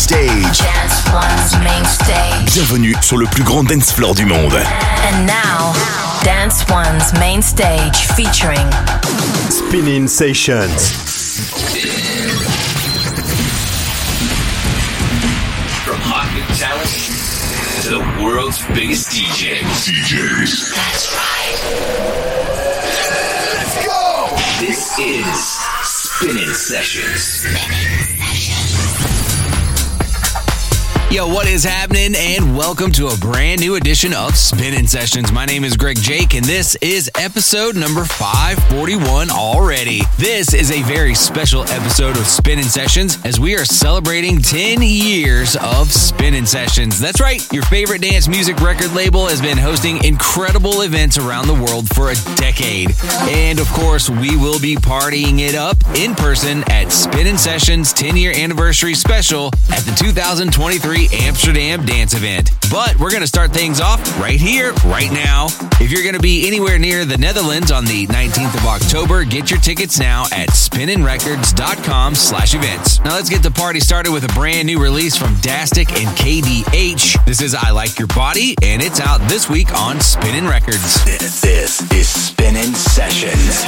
stage. Dance One's main stage. Bienvenue sur le plus grand dance floor du monde. And now, Dance One's main stage featuring Spinnin' Sessions. From hot new talent to the world's biggest DJs. DJs. That's right. Let's go! This is Spinnin' Sessions. Yo, what is happening? And welcome to a brand new edition of Spinnin' Sessions. My name is Greg Jake, and this is episode number 541 already. This is a very special episode of Spinnin' Sessions as we are celebrating 10 years of Spinnin' Sessions. That's right, your favorite dance music record label has been hosting incredible events around the world for a decade. And of course, we will be partying it up in person at Spinnin' Sessions 10 year anniversary special at the 2023 Amsterdam Dance Event. But we're going to start things off right here, right now. If you're going to be anywhere near the Netherlands on the 19th of October, get your tickets now at spinninrecords.com slash events. Now let's get the party started with a brand new release from Dastic and KDH. This is I Like Your Body, and it's out this week on Spinnin' Records. This, this is Spinnin' Sessions.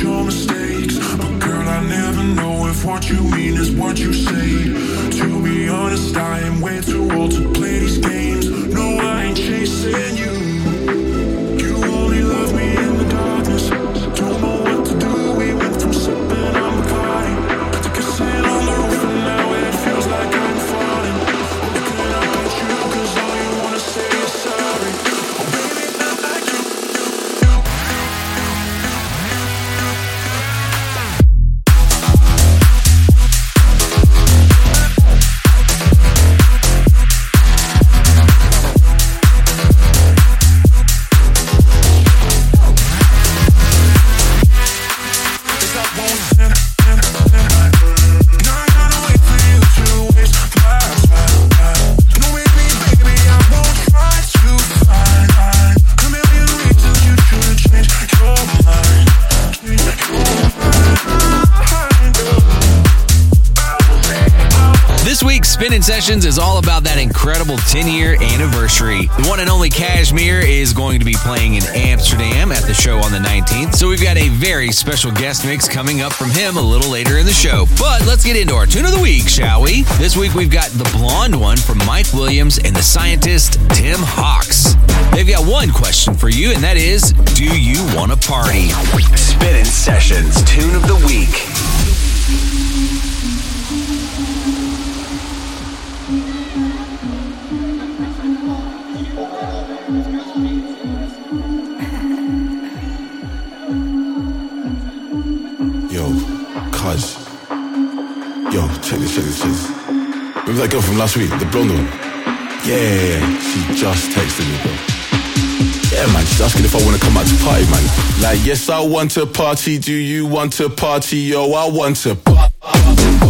Your mistakes. But girl, I never know if what you mean is what you say. To be honest, I am way too old to play Sessions is all about that incredible 10 year anniversary. The one and only KSHMR is going to be playing in Amsterdam at the show on the 19th. So we've got a very special guest mix coming up from him a little later in the show. But let's get into our tune of the week, shall we? This week we've got the blonde one from Mike Williams and the scientist Tim Hox. They've got one question for you, and that is Do you want to party? Spinnin' sessions. Tune of the week. Check this, check this, check this. Remember that girl from last week, the blonde one? Yeah, she just texted me, bro. Yeah, man, she's asking if I wanna come out to party, man. Like, yes, I want to party. Do you want to party? Yo, I want to party.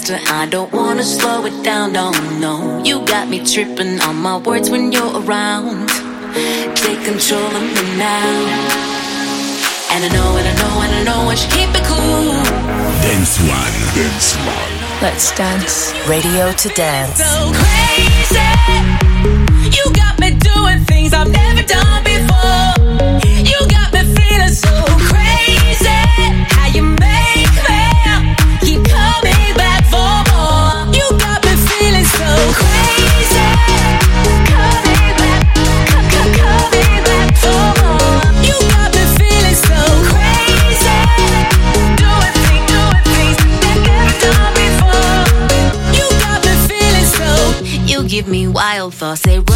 faster. I don't wanna slow it down, don't. You got me tripping on my words when you're around. Take control of me now. And I know, and I know, and I know I should keep it cool. Dance one, dance one. Let's dance. Radio to dance. So crazy. You got me doing things I've never done before. You got me feeling so. fast. say.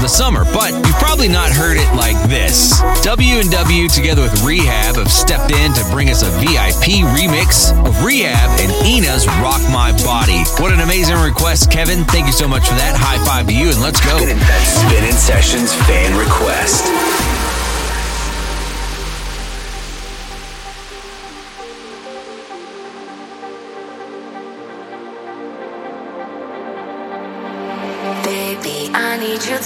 the summer, but you've probably not heard it like this. W&W together with R3HAB have stepped in to bring us a VIP remix of R3HAB and INNA's Rock My Body. What an amazing request, Kevin. Thank you so much for that. High five to you and let's go. Spinning Sessions fan request.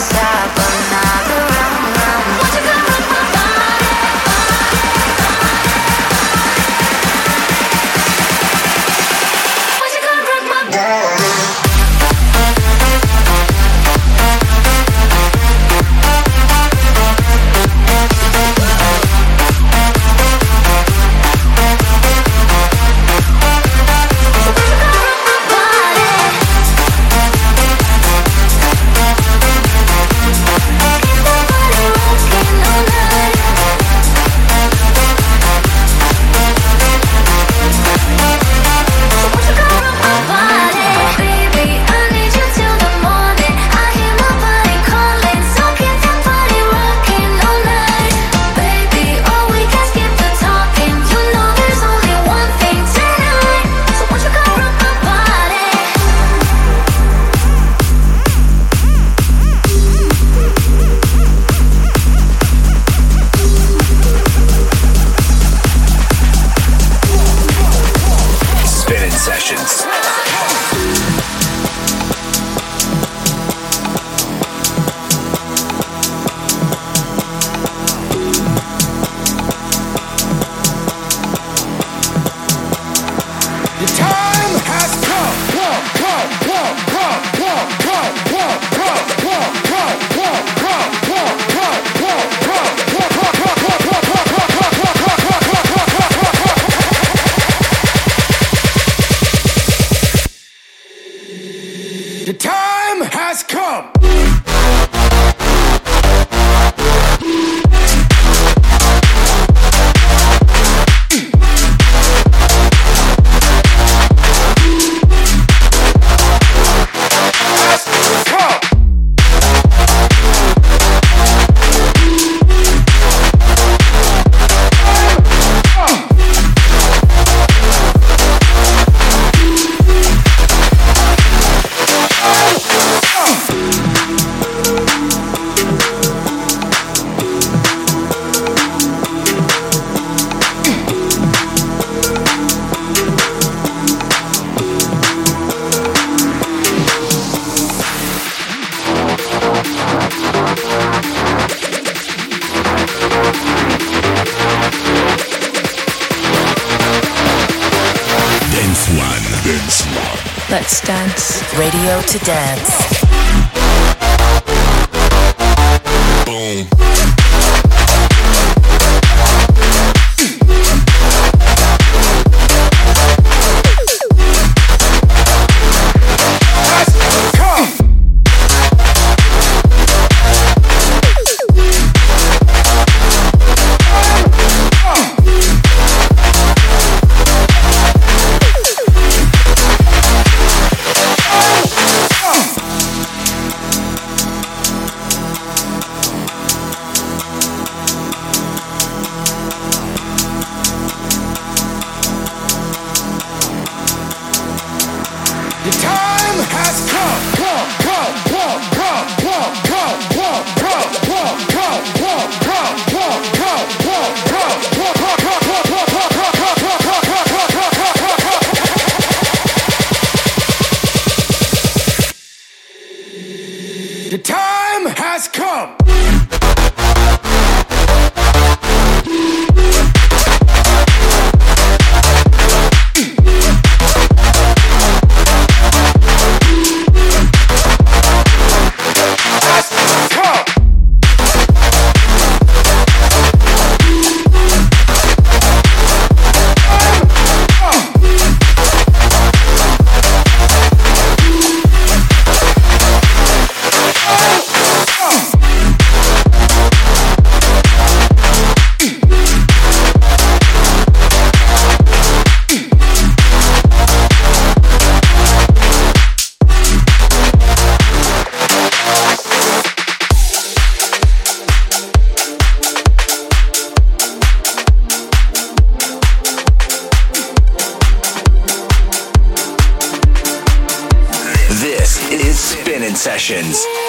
stop. Dance Let's dance. Radio to dance. Boom. Sessions.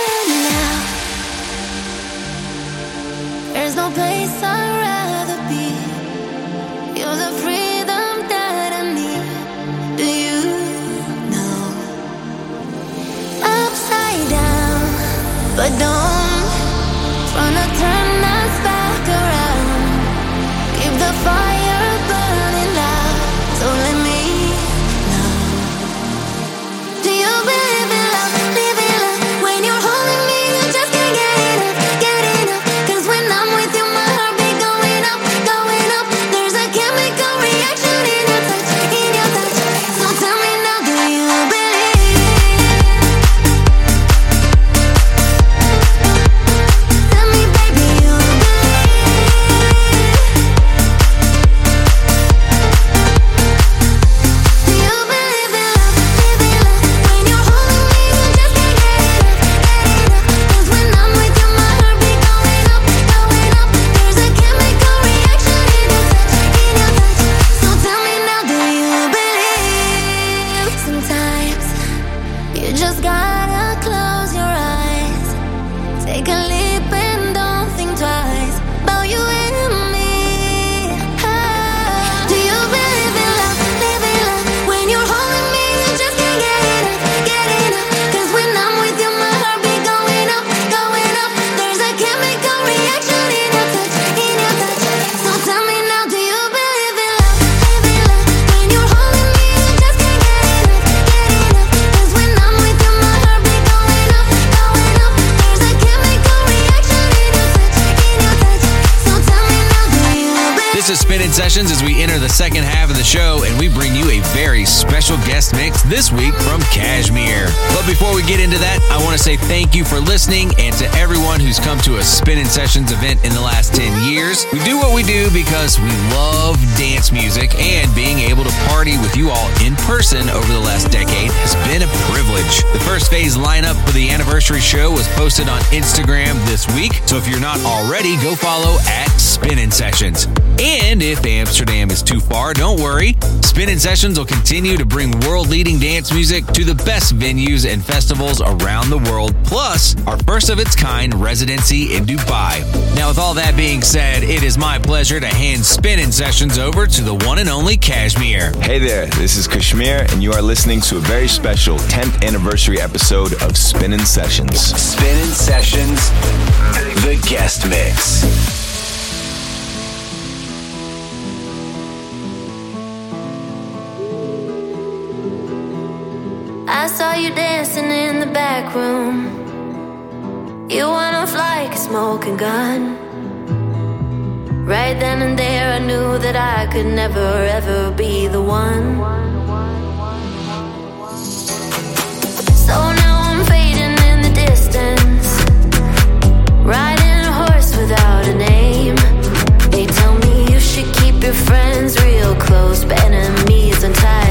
Sessions as we enter the second half of the show, and we bring you a very special guest mix this week from KSHMR. But before we get into that, I want to say thank you for listening and to everyone who's come to a Spinnin' Sessions event in the last 10 years. We do what we do because we love dance music, and being able to party with you all in person over the last decade has been a privilege. The first phase lineup for the anniversary show was posted on Instagram this week, so if you're not already, go follow at Spinnin' Sessions. And if Amsterdam is too far, don't worry. Spinnin' Sessions will continue to bring world leading dance music to the best venues and festivals around the world, plus our first of its kind residency in Dubai. Now, with all that being said, it is my pleasure to hand Spinnin' Sessions over to the one and only KSHMR. Hey there, this is KSHMR, and you are listening to a very special 10th anniversary episode of Spinnin' Sessions. Spinnin' Sessions, the guest mix. I saw you dancing in the back room. You went off like a smoking gun. Right then and there, I knew that I could never ever be the one. So now I'm fading in the distance, riding a horse without a name. They tell me you should keep your friends real close, but enemies untied.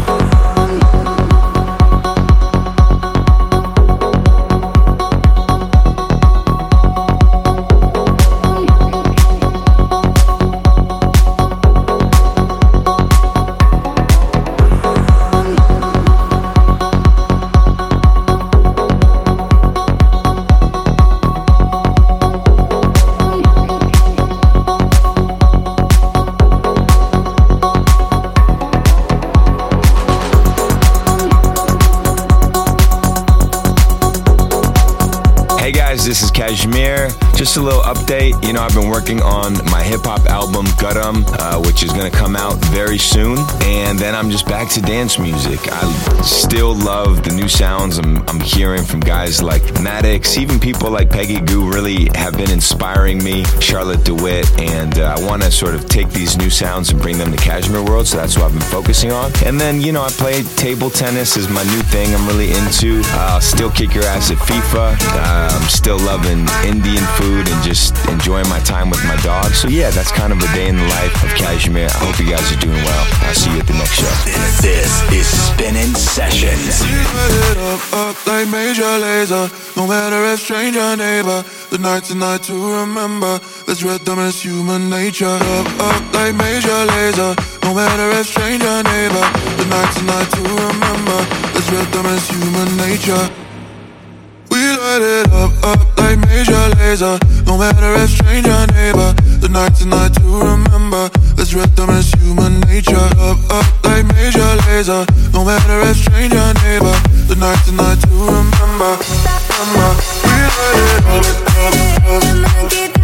You know, I've been working on my hip hop uh, which is going to come out very soon. And then I'm just back to dance music. I still love the new sounds I'm, I'm hearing from guys like Maddix. Even people like Peggy Gou really have been inspiring me, Charlotte de Witte. And uh, I want to sort of take these new sounds and bring them to KSHMR World. So that's what I've been focusing on. And then, you know, I play table tennis is my new thing I'm really into. Uh, I'll still kick your ass at FIFA. Uh, I'm still loving Indian food and just enjoying my time with my dog. So yeah, that's kind of a day in the life of KSHMR. I hope you guys are doing well. I'll see you at the next show. This is Spinnin' Sessions. Light it up, up like Major Lazer. No matter if stranger neighbor, the night's a night to remember. This rhythm is human nature. Up, up like Major Lazer. No matter if stranger neighbor, the night's a night to remember. This rhythm is human nature. We light it up, up like Major Lazer. No matter if stranger neighbor, the night tonight to remember. This rhythm is human nature. Up, up like Major Lazer. No matter if stranger neighbor, the night tonight to remember. remember. We light it up, up, up. up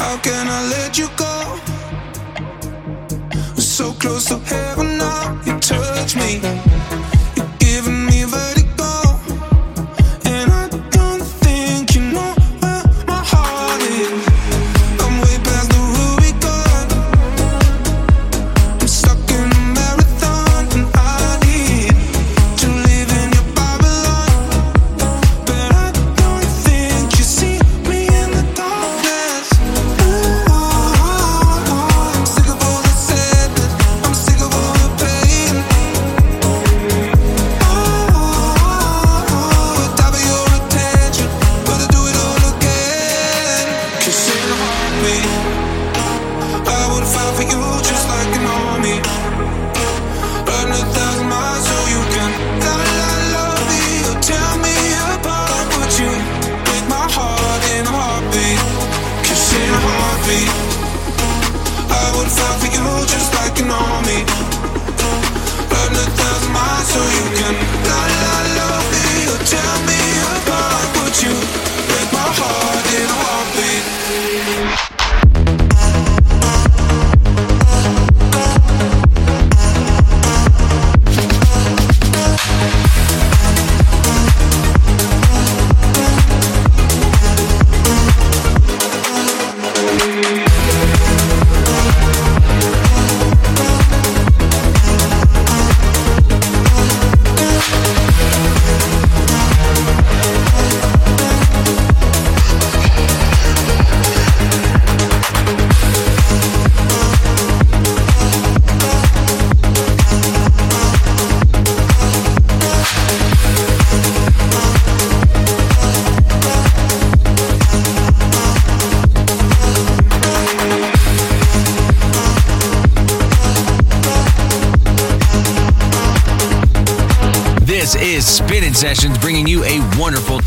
How can I let you go? We're so close to heaven now, you touch me.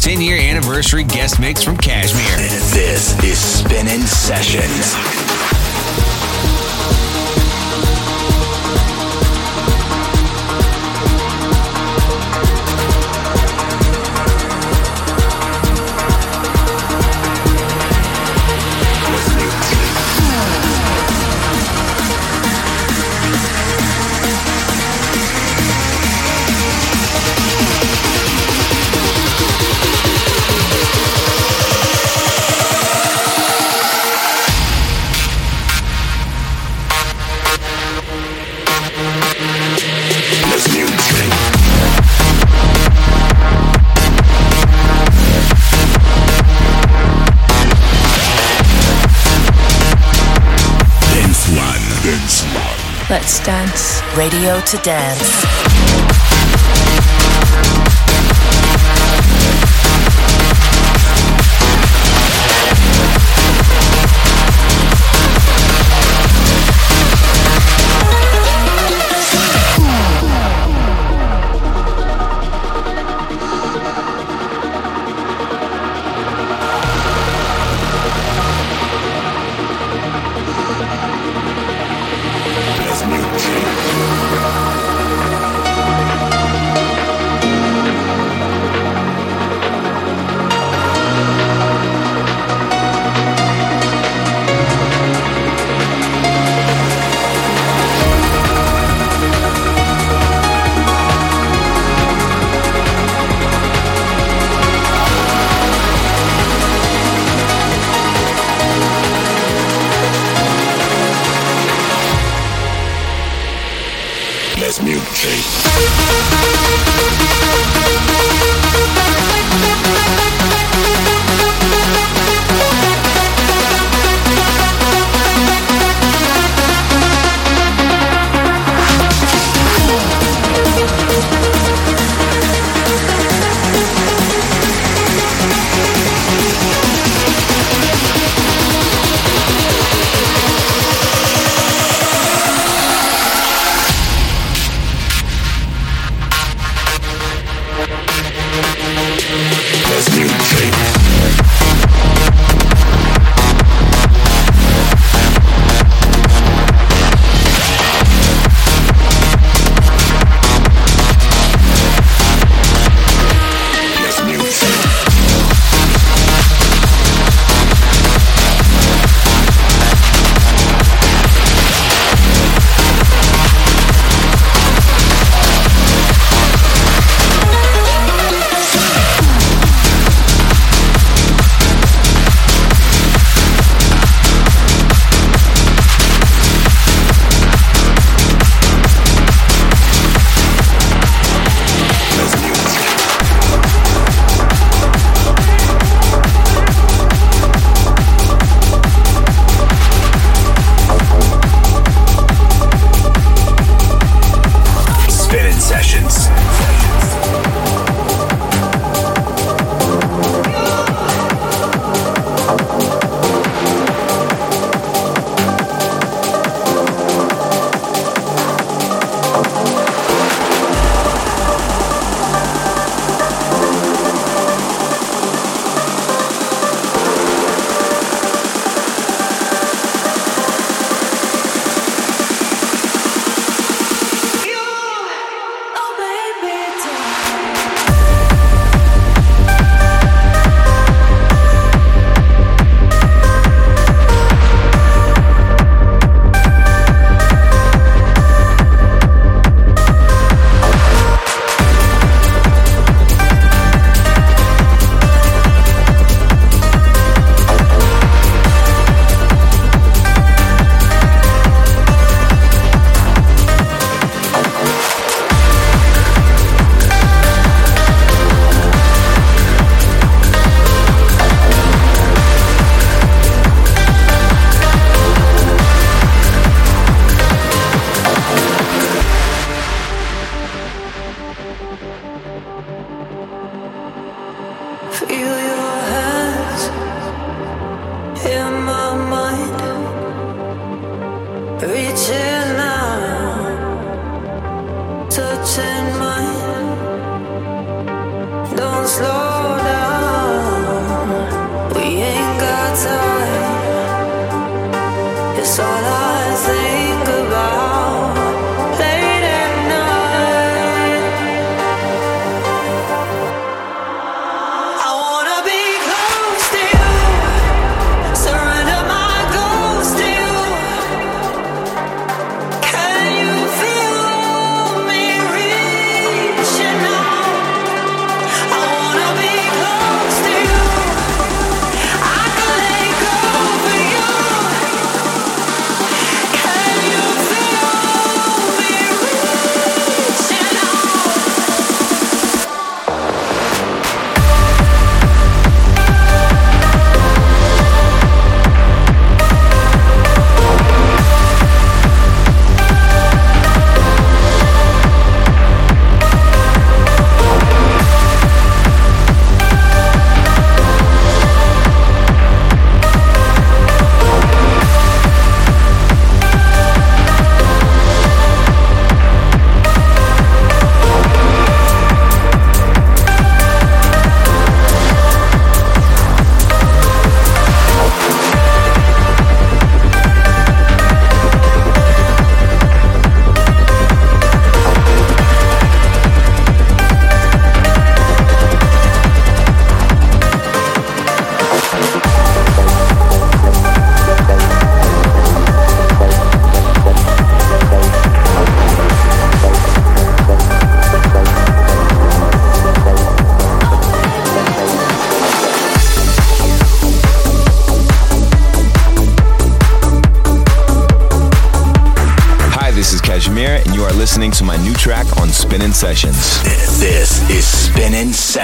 10 year anniversary guest mix from KSHMR. This is Spinnin' Sessions. Dance. Radio to dance.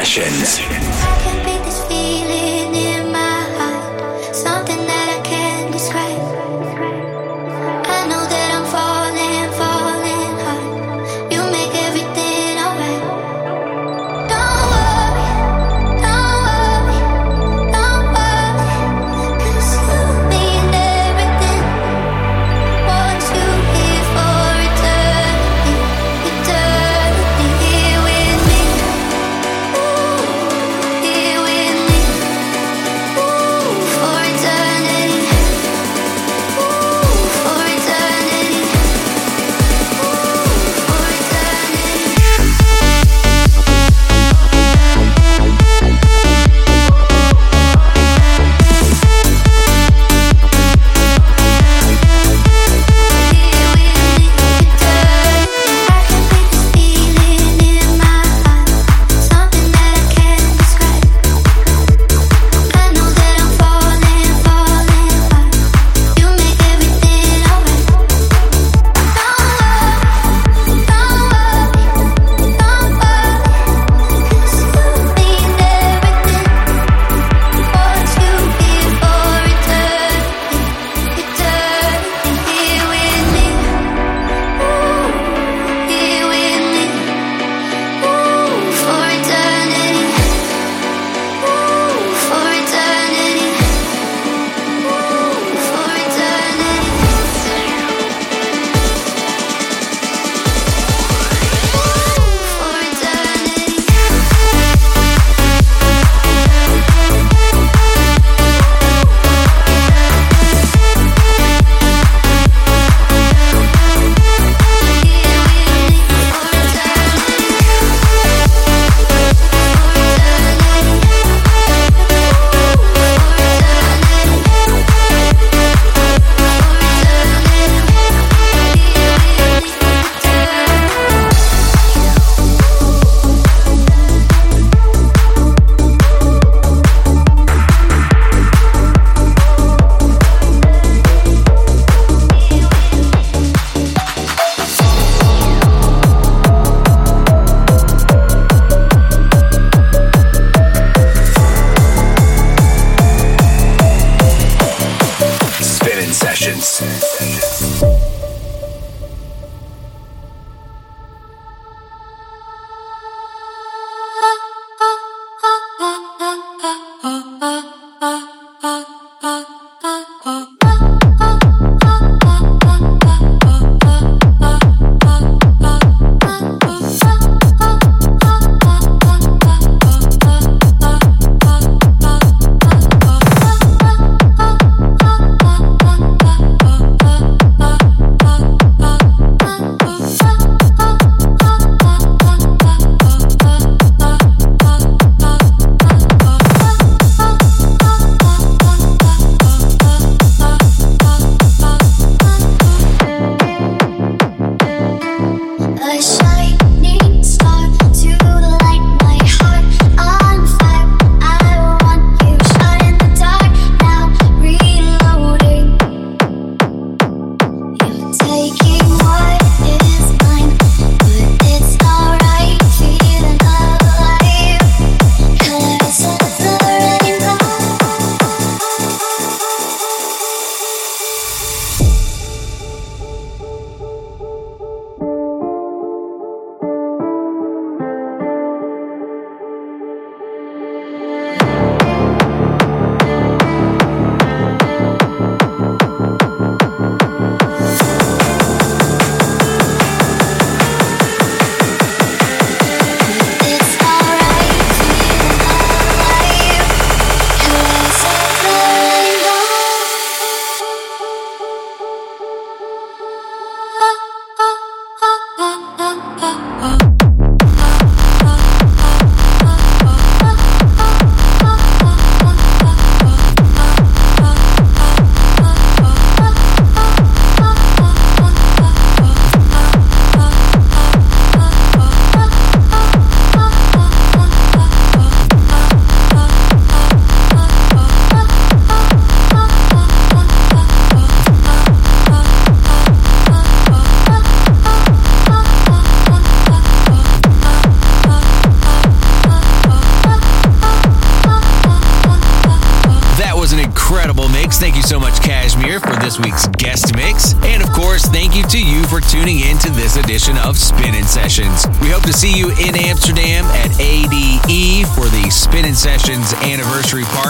Sessions.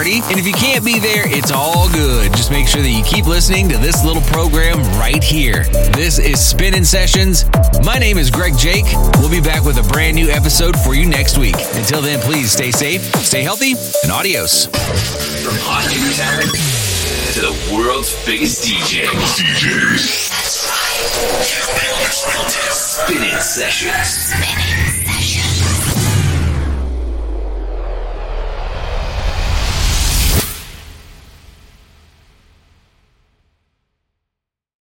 Anniversary party. And if you can't be there, it's all good. Just make sure that you keep listening to this little program right here. This is Spinnin' Sessions. My name is Greg Jake. We'll be back with a brand new episode for you next week. Until then, please stay safe, stay healthy, and adios. From hot new talent to the world's biggest DJs. DJs. Spinnin' sessions.